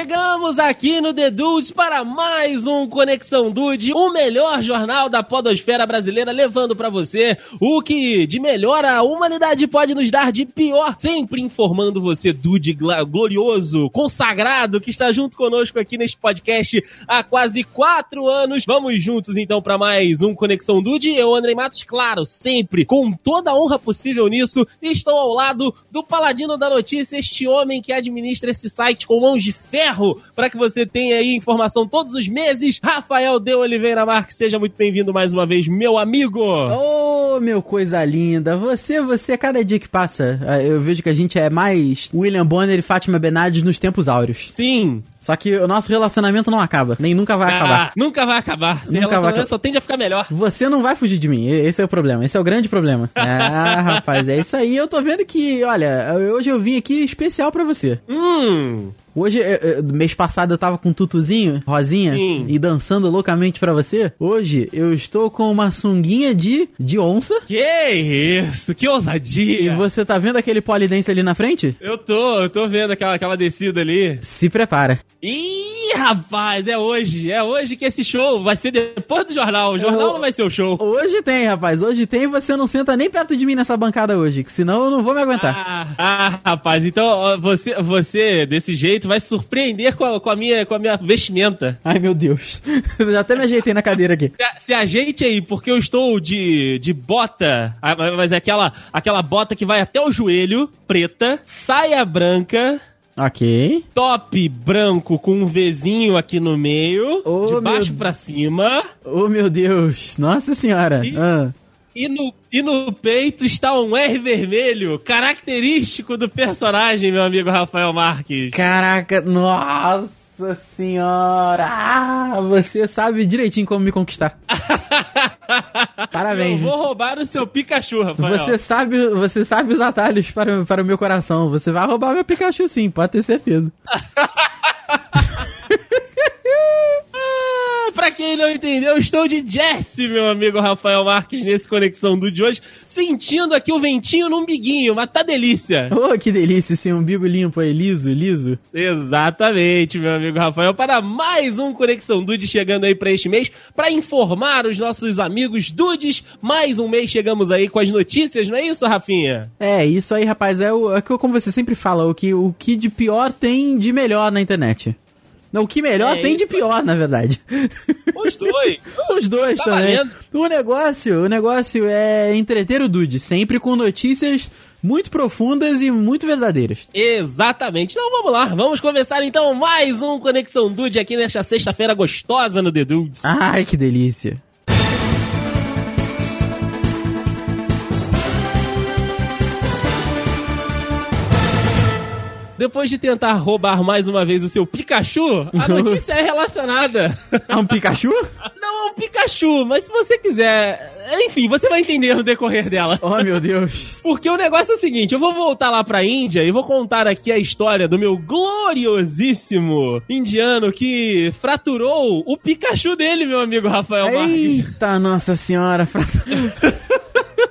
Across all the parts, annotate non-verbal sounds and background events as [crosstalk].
Chegamos aqui no The Dudes para mais um Conexão Dude, o melhor jornal da podosfera brasileira, levando para você o que de melhor a humanidade pode nos dar de pior, sempre informando você, Dude glorioso, consagrado, que está junto conosco aqui neste podcast há quase quatro anos. Vamos juntos então para mais um Conexão Dude. Eu, Andrei Matos, claro, sempre com toda a honra possível nisso, estou ao lado do paladino da notícia, este homem que administra esse site com mãos de ferro para que você tenha aí informação todos os meses. Rafael de Oliveira Marques, seja muito bem-vindo mais uma vez, meu amigo. Ô, oh, meu coisa linda. Você, você, cada dia que passa, eh, eu vejo que a gente é mais William Bonner e Fátima Bernardes nos tempos áureos. Sim. Só que o nosso relacionamento não acaba, nem nunca vai ah, acabar. Nunca vai acabar. Esse nunca vai acabar. só tende a ficar melhor. Você não vai fugir de mim, esse é o problema, esse é o grande problema. [laughs] Ah, rapaz, é isso aí. Eu tô vendo que, olha, hoje eu vim aqui especial para você. Hum. Hoje, é, é, mês passado eu tava com um tutuzinho, rosinha, Sim. e dançando loucamente para você. Hoje eu estou com uma sunguinha de, de onça. Que isso, que ousadia. E você tá vendo aquele polidense ali na frente? Eu tô, eu tô vendo aquela, aquela descida ali. Se prepara. Ih, rapaz, é hoje. É hoje que esse show vai ser depois do jornal. O jornal eu, não vai ser o show. Hoje tem, rapaz. Hoje tem e você não senta nem perto de mim nessa bancada hoje, que senão eu não vou me aguentar. Ah, ah rapaz, então você, você desse jeito vai se surpreender com a, com a, minha, com a minha vestimenta. Ai, meu Deus. Eu [laughs] já até me ajeitei na cadeira aqui. Se, se ajeite aí, porque eu estou de, de bota, ah, mas é aquela, aquela bota que vai até o joelho, preta, saia branca, Ok. Top branco com um Vzinho aqui no meio, oh, de baixo meu... pra cima. Oh, meu Deus. Nossa senhora. E, ah. e, no, e no peito está um R vermelho, característico do personagem, meu amigo Rafael Marques. Caraca, nossa. Nossa senhora! Ah, você sabe direitinho como me conquistar. [laughs] Parabéns. Eu vou gente. roubar o seu Pikachu, Rafael. Você sabe, você sabe os atalhos para, para o meu coração. Você vai roubar meu Pikachu sim, pode ter certeza. [laughs] pra quem não entendeu, estou de Jesse, meu amigo Rafael Marques, nesse Conexão do de hoje, sentindo aqui o ventinho no umbiguinho, mas tá delícia. Oh, que delícia esse umbigo limpo aí, liso, liso. Exatamente, meu amigo Rafael, para mais um Conexão Dude chegando aí para este mês, para informar os nossos amigos Dudes, mais um mês chegamos aí com as notícias, não é isso, Rafinha? É, isso aí, rapaz, é o, é como você sempre fala, o que, o que de pior tem de melhor na internet. Não, o que melhor é, tem de pior, na verdade. Os dois. [laughs] Os dois tá também. Valendo. O negócio, o negócio é entreter o Dude, sempre com notícias muito profundas e muito verdadeiras. Exatamente. Então vamos lá, vamos começar então mais um Conexão Dude aqui nesta sexta-feira gostosa no The Dudes. Ai, que delícia. Depois de tentar roubar mais uma vez o seu Pikachu, a notícia é relacionada. A um Pikachu? Não a um Pikachu, mas se você quiser. Enfim, você vai entender no decorrer dela. Oh, meu Deus. Porque o negócio é o seguinte: eu vou voltar lá pra Índia e vou contar aqui a história do meu gloriosíssimo indiano que fraturou o Pikachu dele, meu amigo Rafael Marques. Eita, nossa senhora. [laughs]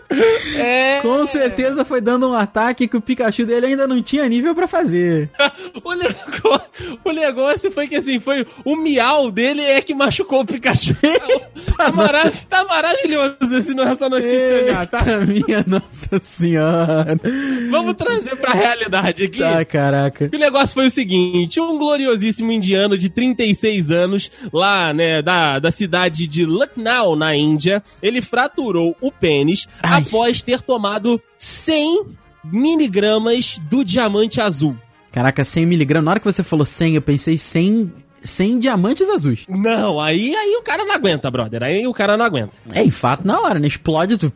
[laughs] É... Com certeza foi dando um ataque que o Pikachu dele ainda não tinha nível para fazer. [laughs] o, negócio, o, negócio, foi que assim, foi o miau dele é que machucou o Pikachu. [laughs] tá, marav tá maravilhoso esse, essa notícia Eita já, tá? Minha nossa senhora. Vamos trazer pra realidade aqui. Tá, caraca. O negócio foi o seguinte: um gloriosíssimo indiano de 36 anos, lá, né, da, da cidade de Lucknow, na Índia, ele fraturou o pênis. Ai após ter tomado 100 miligramas do diamante azul. Caraca, 100 miligramas. Na hora que você falou 100, eu pensei 100 100 diamantes azuis. Não, aí, aí o cara não aguenta, brother. Aí o cara não aguenta. É, em fato, na hora, né? Explode tudo.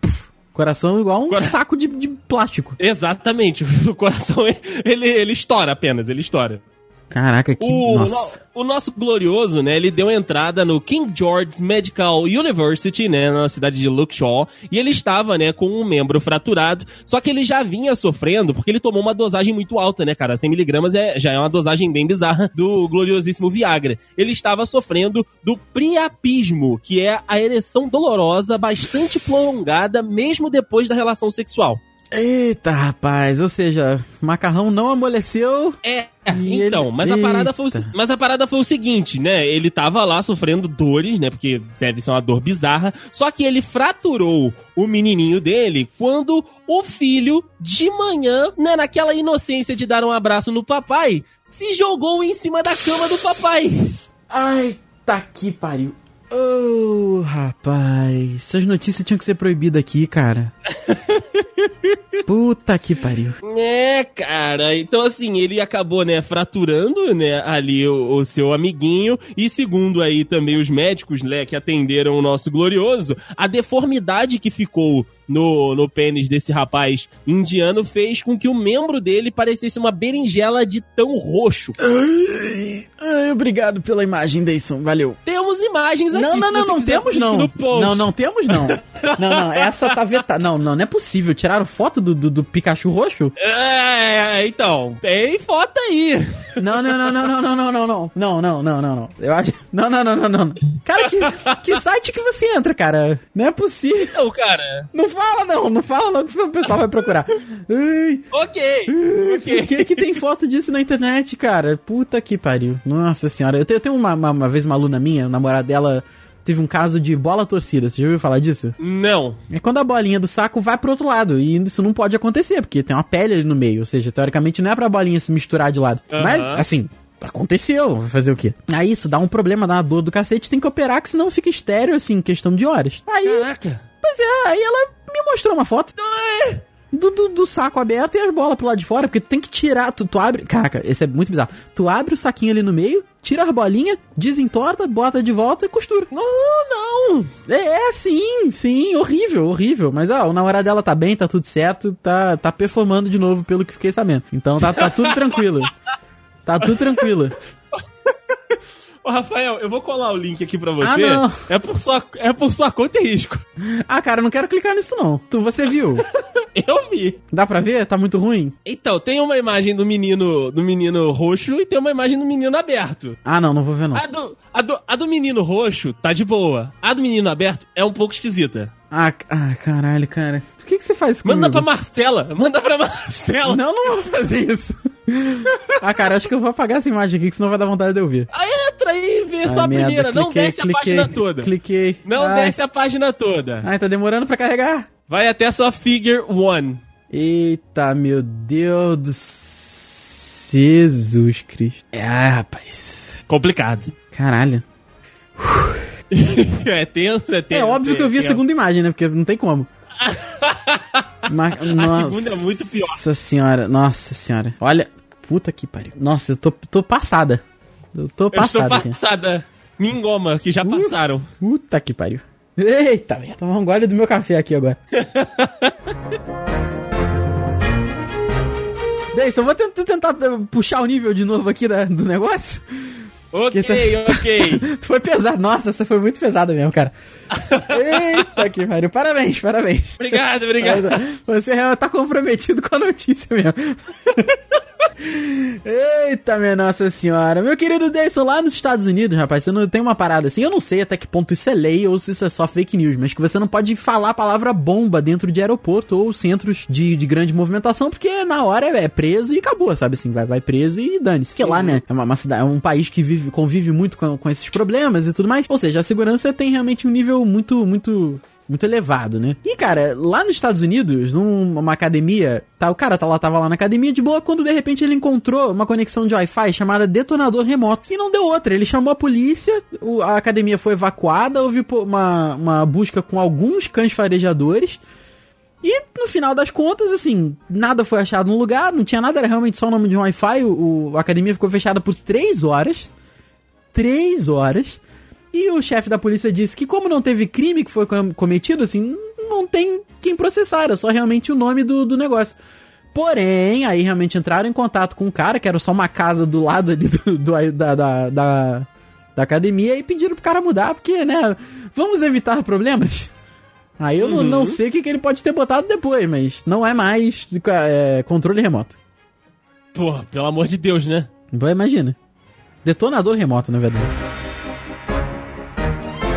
Coração igual um Cora... saco de, de, plástico. Exatamente. [laughs] O coração, ele, ele estoura apenas, ele estoura. Caraca, que. O, nossa. No, o nosso glorioso, né? Ele deu entrada no King George's Medical University, né? Na cidade de Luxor. E ele estava, né? Com um membro fraturado. Só que ele já vinha sofrendo porque ele tomou uma dosagem muito alta, né, cara? 100mg é, já é uma dosagem bem bizarra do gloriosíssimo Viagra. Ele estava sofrendo do priapismo, que é a ereção dolorosa bastante [laughs] prolongada mesmo depois da relação sexual. Eita, rapaz, ou seja, macarrão não amoleceu. É, então, ele... mas a parada foi o, mas a parada foi o seguinte, né? Ele tava lá sofrendo dores, né? Porque deve ser uma dor bizarra. Só que ele fraturou o menininho dele quando o filho de manhã, né, naquela inocência de dar um abraço no papai, se jogou em cima da cama do papai. Ai, tá que pariu. Oh, rapaz. Essas notícias tinham que ser proibidas aqui, cara. [laughs] Puta que pariu. É, cara. Então, assim, ele acabou, né, fraturando, né, ali o, o, seu amiguinho. E segundo aí também os médicos, né, que atenderam o nosso glorioso, a deformidade que ficou no, no pênis desse rapaz indiano fez com que o membro dele parecesse uma berinjela de tão roxo. Ai, ai, obrigado pela imagem, Deison. Valeu. Temos imagens aqui. Não, não, não, não temos não. Não, não temos não. não, não, essa tá vetada. Não, não, não é possível. Tiraram foto do, do, do Pikachu roxo? É, então, tem foto aí. Não, não, não, não, não, não, não, não, não. Não, não, não, não, não. Eu acho. Não, não, não, não, não. Cara, que, que site que você entra, cara? Não é possível. Não, cara. Não fala não, não fala não, que senão o pessoal vai procurar. Ai, ok. Por que, que tem foto disso na internet, cara? Puta que pariu. Nossa senhora. Eu tenho, eu tenho uma, uma, uma vez uma aluna minha, namorada dela teve um caso de bola torcida. Você já ouviu falar disso? Não. É quando a bolinha do saco vai pro outro lado. E isso não pode acontecer, porque tem uma pele ali no meio. Ou seja, teoricamente não é pra bolinha se misturar de lado. Uhum. Mas, assim, aconteceu, vai fazer o quê? Aí isso dá um problema, dá uma dor do cacete, tem que operar, que senão fica estéreo, assim, questão de horas. Aí. Caraca. Pois é, aí ela me mostrou uma foto. Do, do, do, saco aberto e as bolas pro lado de fora, porque tu tem que tirar, tu, tu abre, caraca, esse é muito bizarro, tu abre o saquinho ali no meio, tira as bolinhas, desentorta, bota de volta e costura. Não, não! É, é sim, sim, horrível, horrível, mas ó, o namorado dela tá bem, tá tudo certo, tá, tá performando de novo pelo que fiquei sabendo, então tá, tá tudo tranquilo, tá tudo tranquilo. Ô, Rafael, eu vou colar o link aqui pra você. Ah, não. É por sua, é por sua conta e risco. Ah, cara, eu não quero clicar nisso, não. Tu, você viu? [laughs] eu vi. Dá pra ver? Tá muito ruim? Então, tem uma imagem do menino do menino roxo e tem uma imagem do menino aberto. Ah, não, não vou ver, não. A do, a do, a do menino roxo tá de boa. A do menino aberto é um pouco esquisita. Ah, ah caralho, cara. Por que, que você faz isso Manda pra Marcela. Manda pra [laughs] Marcela. Não, não vou fazer isso. [laughs] ah, cara, acho que eu vou apagar essa imagem aqui, que senão vai dar vontade de eu ver. Ah, entra aí e vê ah, só a merda, primeira. Cliquei, não desce cliquei, a página toda. Cliquei. Não Ai. desce a página toda. Ai, tá demorando pra carregar. Vai até só Figure One. Eita, meu Deus do Jesus Cristo. É, rapaz. Complicado. Caralho. [laughs] é tenso, é tenso. É óbvio que eu vi a segunda imagem, né? Porque não tem como. Mas, [laughs] a segunda é muito pior. Nossa senhora, nossa senhora. Olha, puta que pariu. Nossa, eu tô, tô passada. Eu tô passada. Eu estou passada. Aqui. Engoma, que já passaram. Puta que pariu. Eita, vou tomar um gole do meu café aqui agora. [laughs] Deison, vou tentar puxar o nível de novo aqui da, do negócio. Ok, tá... ok. [laughs] foi pesado. Nossa, essa foi muito pesada mesmo, cara. [laughs] Eita que pariu. Parabéns, parabéns. Obrigado, obrigado. [laughs] Você tá comprometido com a notícia mesmo. Eita, minha Nossa Senhora. Meu querido Deison, lá nos Estados Unidos, rapaz, você não tem uma parada assim. Eu não sei até que ponto isso é lei ou se isso é só fake news, mas que você não pode falar a palavra bomba dentro de aeroporto ou centros de, de grande movimentação, porque na hora é preso e acabou, sabe assim? Vai, vai preso e dane-se. Que lá, né? É uma, uma, cidade, é um país que vive, convive muito com, com esses problemas e tudo mais. Ou seja, a segurança tem realmente um nível muito, muito muito elevado, né? E, cara, lá nos Estados Unidos, numa academia, tá, o cara tá lá, tava lá na academia de boa, quando de repente ele encontrou uma conexão de Wi-Fi chamada detonador remoto. E não deu outra. Ele chamou a polícia, a academia foi evacuada, houve uma, uma busca com alguns cães farejadores. E no final das contas, assim, nada foi achado no lugar, não tinha nada, era realmente só o nome de um Wi-Fi. O, o, a academia ficou fechada por três horas. Três horas. E o chefe da polícia disse que, como não teve crime que foi cometido, assim, não tem quem processar, era só realmente o nome do, do negócio. Porém, aí realmente entraram em contato com o cara, que era só uma casa do lado ali do, do da, da, da, da, academia, e pediram pro cara mudar, porque, né, vamos evitar problemas. Aí eu uhum. não, não sei o que, que ele pode ter botado depois, mas não é mais é, controle remoto. Porra, pelo amor de Deus, né? Então imagina. Detonador remoto, na verdade.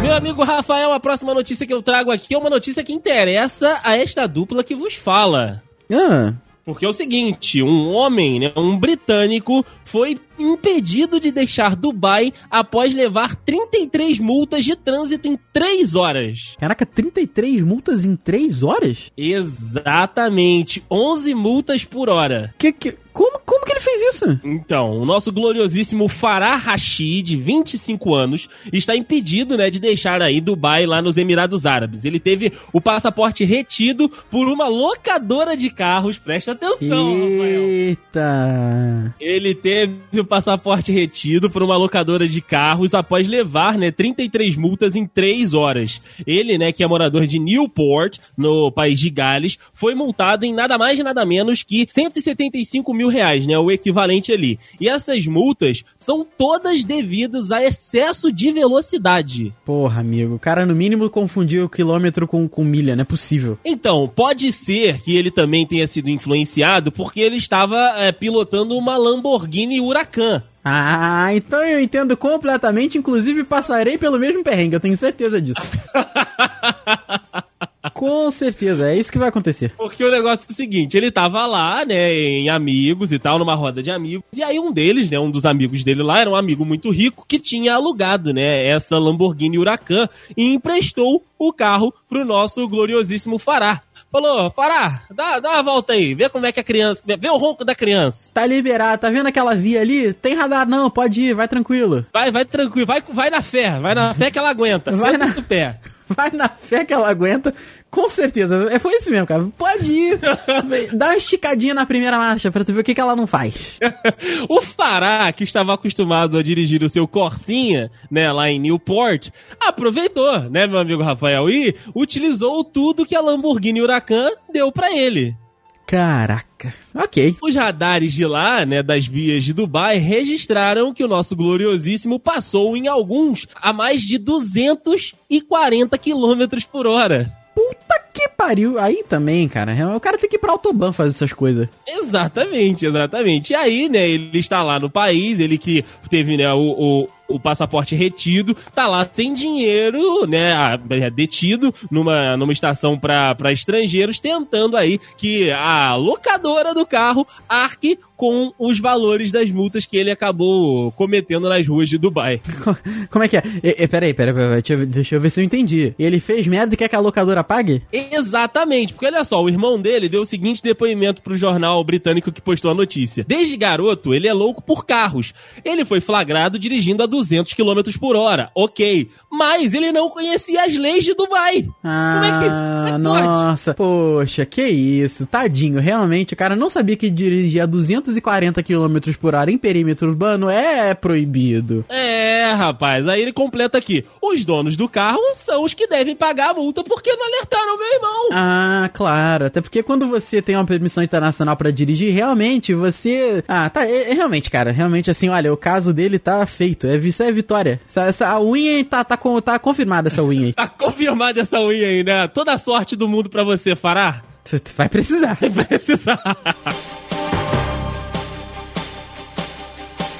Meu amigo Rafael, a próxima notícia que eu trago aqui é uma notícia que interessa a esta dupla que vos fala. Ah, Porque é o seguinte, um homem, né, um britânico, foi impedido de deixar Dubai após levar 33 multas de trânsito em 3 horas. caraca, 33 multas em 3 horas? Exatamente, 11 multas por hora. Que, que, como, como que ele fez isso? Então, o nosso gloriosíssimo Farah Rashid, de 25 anos, está impedido, né, de deixar aí Dubai lá nos Emirados Árabes. Ele teve o passaporte retido por uma locadora de carros. Presta atenção, Rafael. Eita. Ele teve o passaporte retido por uma locadora de carros após levar, né, 33 multas em 3 horas. Ele, né, que é morador de Newport, no país de Gales, foi multado em nada mais e nada menos que 175 mil reais, né, o equivalente ali. E essas multas são todas devidas a excesso de velocidade. Porra, amigo, o cara no mínimo confundiu quilômetro com, com milha, não é possível. Então, pode ser que ele também tenha sido influenciado porque ele estava é, pilotando uma Lamborghini Huracan. Ah, então eu entendo completamente, inclusive passarei pelo mesmo perrengue, eu tenho certeza disso. [laughs] Com certeza, é isso que vai acontecer. Porque o negócio é o seguinte, ele tava lá, né, em amigos e tal, numa roda de amigos, e aí um deles, né, um dos amigos dele lá, era um amigo muito rico que tinha alugado, né, essa Lamborghini Huracan e emprestou o carro pro nosso gloriosíssimo Fará. Falou, Fará, dá, dá uma volta aí, vê como é que a criança, vê o ronco da criança. Tá liberado, tá vendo aquela via ali? Tem radar não, pode ir, vai tranquilo. Vai, vai tranquilo, vai, vai na fé, vai na fé que ela aguenta, Vai na- no pé. Vai na fé que ela aguenta, com certeza. É, foi isso mesmo, cara. Pode ir. [laughs] Dá uma esticadinha na primeira marcha pra tu ver o que, que ela não faz. [laughs] o Fará, que estava acostumado a dirigir o seu Corsinha, né, lá em Newport, aproveitou, né, meu amigo Rafael, e utilizou tudo que a Lamborghini Huracan deu pra ele. Caraca. Ok. Os radares de lá, né, das vias de Dubai, registraram que o nosso gloriosíssimo passou em alguns a mais de 240 km por hora. Puta que pariu. Aí também, cara. O cara tem que ir pra Autobahn fazer essas coisas. Exatamente, exatamente. E aí, né, ele está lá no país, ele que teve, né, o, o, o passaporte retido, tá lá sem dinheiro, né, é, detido numa, numa estação pra pra estrangeiros, tentando aí que a locadora do carro arque com os valores das multas que ele acabou cometendo nas ruas de Dubai. [laughs] Como é que é? E, e, peraí, peraí, peraí. Deixa eu, deixa eu ver se eu entendi. Ele fez merda e quer que a locadora pague? Exatamente, porque olha só, o irmão dele deu o seguinte depoimento pro jornal britânico que postou a notícia. Desde garoto, ele é louco por carros. Ele foi flagrado dirigindo a 200 km por hora, ok. Mas ele não conhecia as leis de Dubai. Ah, Como é que- como é que pode? nossa. Poxa, que isso. Tadinho. Realmente, o cara não sabia que dirigir a 240 km por hora em perímetro urbano é proibido. É, rapaz, aí ele completa aqui. Os donos do carro são os que devem pagar a multa porque não alertaram meu irmão. Ah, claro. Até porque quando você tem uma permissão internacional pra dirigir, realmente você. Ah, tá. É, é realmente, cara. Realmente, assim, olha, o caso dele tá feito. É, isso é vitória. Essa, essa, a unha aí tá, tá, com- tá confirmada, essa unha aí. [laughs] Tá confirmada essa unha aí, né? Toda a sorte do mundo pra você, Fará. Você vai precisar. Vai precisar.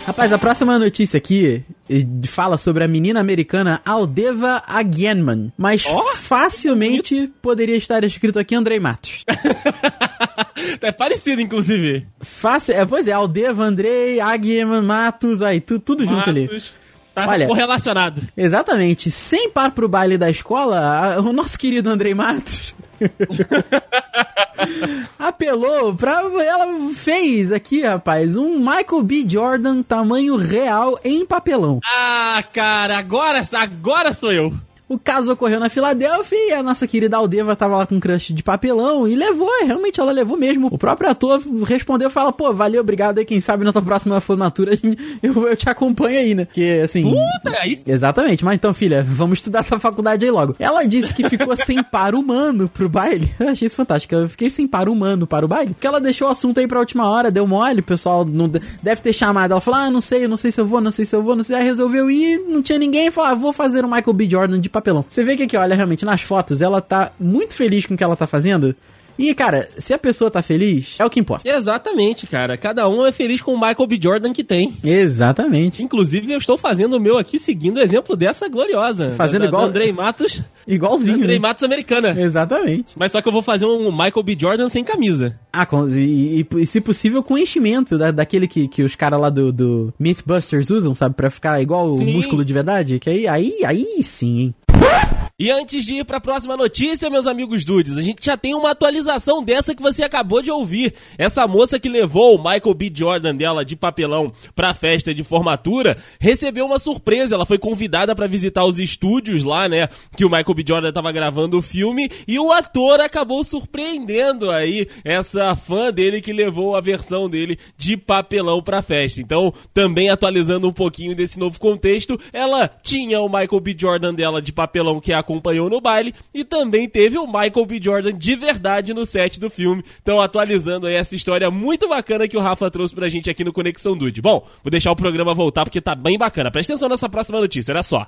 Rapaz, a próxima notícia aqui fala sobre a menina americana Aldeva Agienman, mas facilmente poderia estar escrito aqui Andrei Matos. [laughs] é parecido, inclusive. Fácil, é, pois é, Aldeva, Andrei, Agienman, Matos, aí tu, tudo junto ali. Matos. Tá Olha- correlacionado. Exatamente. Sem par pro baile da escola, o nosso querido Andrei Matos [laughs] apelou pra. Ela fez aqui, rapaz, um Michael B. Jordan tamanho real em papelão. Ah, cara, agora, agora sou eu. O caso ocorreu na Filadélfia e a nossa querida Aldeva tava lá com um crush de papelão e levou, é, realmente ela levou mesmo. O próprio ator respondeu, fala, pô, valeu, obrigado aí, quem sabe na tua próxima formatura [laughs] eu, eu te acompanho aí, né? Porque, assim... Puta, aí Exatamente, mas então, filha, vamos estudar essa faculdade aí logo. Ela disse que ficou [laughs] sem par humano pro baile. Eu achei isso fantástico. Eu fiquei sem par humano para o baile. Porque ela deixou o assunto aí pra última hora, deu mole, o pessoal não de- deve ter chamado. Ela falou: Ah, não sei, não sei se eu vou, não sei se eu vou, não sei. Aí resolveu ir, não tinha ninguém. Falou: Ah, vou fazer o Michael B. Jordan de papelão. Você vê que aqui, olha, realmente nas fotos, ela tá muito feliz com o que ela tá fazendo. E, cara, se a pessoa tá feliz, é o que importa. Exatamente, cara. Cada um é feliz com o Michael B. Jordan que tem. Exatamente. Inclusive, eu estou fazendo o meu aqui seguindo o exemplo dessa gloriosa. Fazendo da, igual- Da Andrei Matos. Igualzinho. Andrei né? Matos americana. Exatamente. Mas só que eu vou fazer um Michael B. Jordan sem camisa. Ah, com- e, e- e se possível com enchimento, da, daquele que, que os caras lá do, do Mythbusters usam, sabe? Pra ficar igual o Sim. músculo de verdade. Que aí, aí, aí sim, hein? What? E antes de ir para a próxima notícia, meus amigos dudes, a gente já tem uma atualização dessa que você acabou de ouvir. Essa moça que levou o Michael B. Jordan dela de papelão para a festa de formatura recebeu uma surpresa. Ela foi convidada para visitar os estúdios lá, né, que o Michael B. Jordan estava gravando o filme e o ator acabou surpreendendo aí essa fã dele que levou a versão dele de papelão para a festa. Então, também atualizando um pouquinho desse novo contexto, ela tinha o Michael B. Jordan dela de papelão que a acompanhou no baile e também teve o Michael B. Jordan de verdade no set do filme. Então, atualizando aí essa história muito bacana que o Rafa trouxe pra gente aqui no Conexão Dude. Bom, vou deixar o programa voltar porque tá bem bacana. Presta atenção nessa próxima notícia, olha só.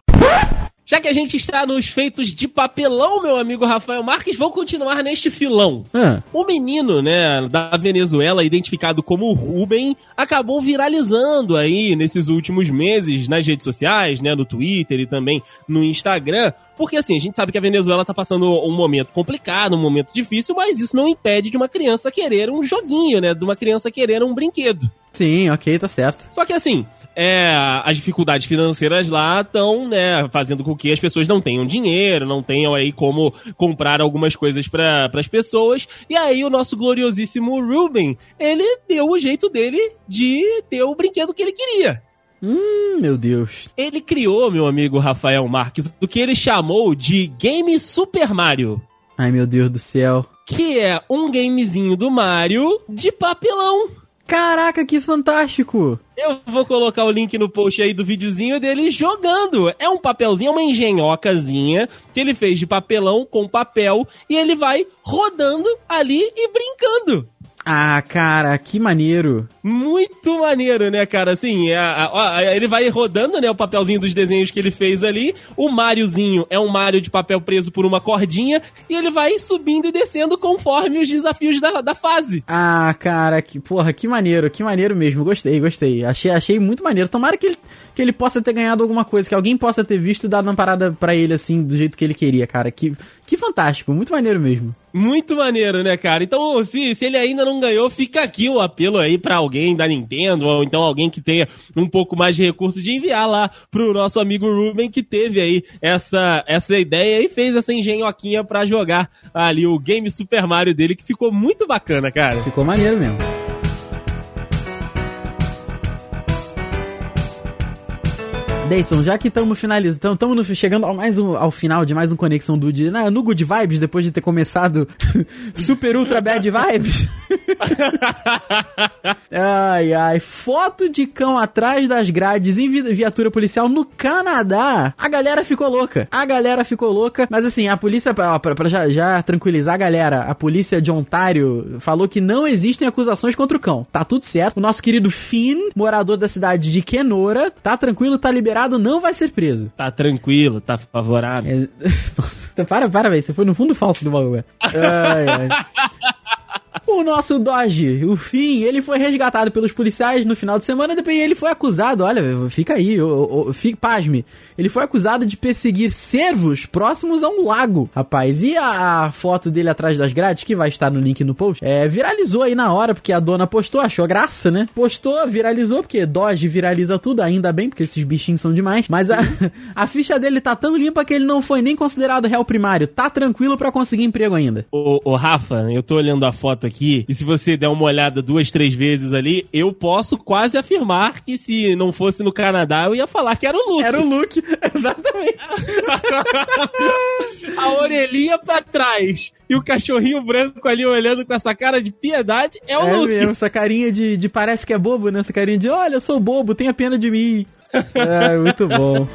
Já que a gente está nos feitos de papelão, meu amigo Rafael Marques, vamos continuar neste filão. Ah, O menino, né, da Venezuela, identificado como Ruben, acabou viralizando aí nesses últimos meses nas redes sociais, né, no Twitter e também no Instagram, porque assim, a gente sabe que a Venezuela tá passando um momento complicado, um momento difícil, mas isso não impede de uma criança querer um joguinho, né, de uma criança querer um brinquedo. sim, ok, tá certo. Só que assim, é, as dificuldades financeiras lá estão, né, fazendo com que as pessoas não tenham dinheiro, não tenham aí como comprar algumas coisas para as pessoas. E aí o nosso gloriosíssimo Ruben, ele deu o jeito dele de ter o brinquedo que ele queria. Hum, meu Deus. Ele criou, meu amigo Rafael Marques, o que ele chamou de Game Super Mario. Ai, meu Deus do céu. Que é um gamezinho do Mario de papelão. Caraca, que fantástico! Eu vou colocar o link no post aí do videozinho dele jogando. É um papelzinho, uma engenhocazinha que ele fez de papelão com papel e ele vai rodando ali e brincando. Ah, cara, que maneiro. Muito maneiro, né, cara? Assim, a- a- a- ele vai rodando, né, o papelzinho dos desenhos que ele fez ali. O Máriozinho é um Mario de papel preso por uma cordinha e ele vai subindo e descendo conforme os desafios da, da fase. Ah, cara, que porra, que maneiro, que maneiro mesmo. Gostei, gostei. Achei, achei muito maneiro. Tomara que ele, que ele possa ter ganhado alguma coisa, que alguém possa ter visto e dado uma parada pra ele assim, do jeito que ele queria, cara. Que, que fantástico, muito maneiro mesmo. Muito maneiro, né, cara? Então, se, se ele ainda não ganhou, fica aqui o apelo aí pra alguém da Nintendo, ou então alguém que tenha um pouco mais de recurso de enviar lá pro nosso amigo Ruben, que teve aí essa, essa ideia e fez essa engenhoquinha pra jogar ali o game Super Mario dele, que ficou muito bacana, cara. Ficou maneiro mesmo. Deison, já que estamos finalizando, estamos chegando ao, mais um, ao final de mais um Conexão do Dia, no Good Vibes, depois de ter começado [laughs] Super Ultra Bad Vibes. [laughs] ai, ai, foto de cão atrás das grades em vi- viatura policial no Canadá. A galera ficou louca. A galera ficou louca, mas assim, a polícia, ó, pra, pra já, já tranquilizar a galera, a polícia de Ontário falou que não existem acusações contra o cão. Tá tudo certo. O nosso querido Finn, morador da cidade de Kenora, tá tranquilo, tá liberado, não vai ser preso. Tá tranquilo, tá favorável. É... [laughs] Nossa, então para, para, velho. Você foi no fundo falso do bagulho. Ai, ai. [laughs] O nosso Dodge, o fim, ele foi resgatado pelos policiais no final de semana, depois ele foi acusado, olha, fica aí, ô, ô, fique, pasme, ele foi acusado de perseguir cervos próximos a um lago, rapaz, e a, a foto dele atrás das grades, que vai estar no link no post, é, viralizou aí na hora, porque a dona postou, achou graça, né, postou, viralizou, porque Dodge viraliza tudo, ainda bem, porque esses bichinhos são demais, mas a, [laughs] a ficha dele tá tão limpa que ele não foi nem considerado réu primário, tá tranquilo pra conseguir emprego ainda. Ô, ô, Rafa, eu tô olhando a foto aqui, e se você der uma olhada duas, três vezes ali, eu posso quase afirmar que se não fosse no Canadá, eu ia falar que era o Luke. Era o Luke, [laughs] exatamente. [laughs] a orelhinha pra trás e o cachorrinho branco ali olhando com essa cara de piedade é o é Luke. mesmo, essa carinha de, de parece que é bobo, né? Essa carinha de, olha, eu sou bobo, tenha pena de mim. [laughs] é, muito bom.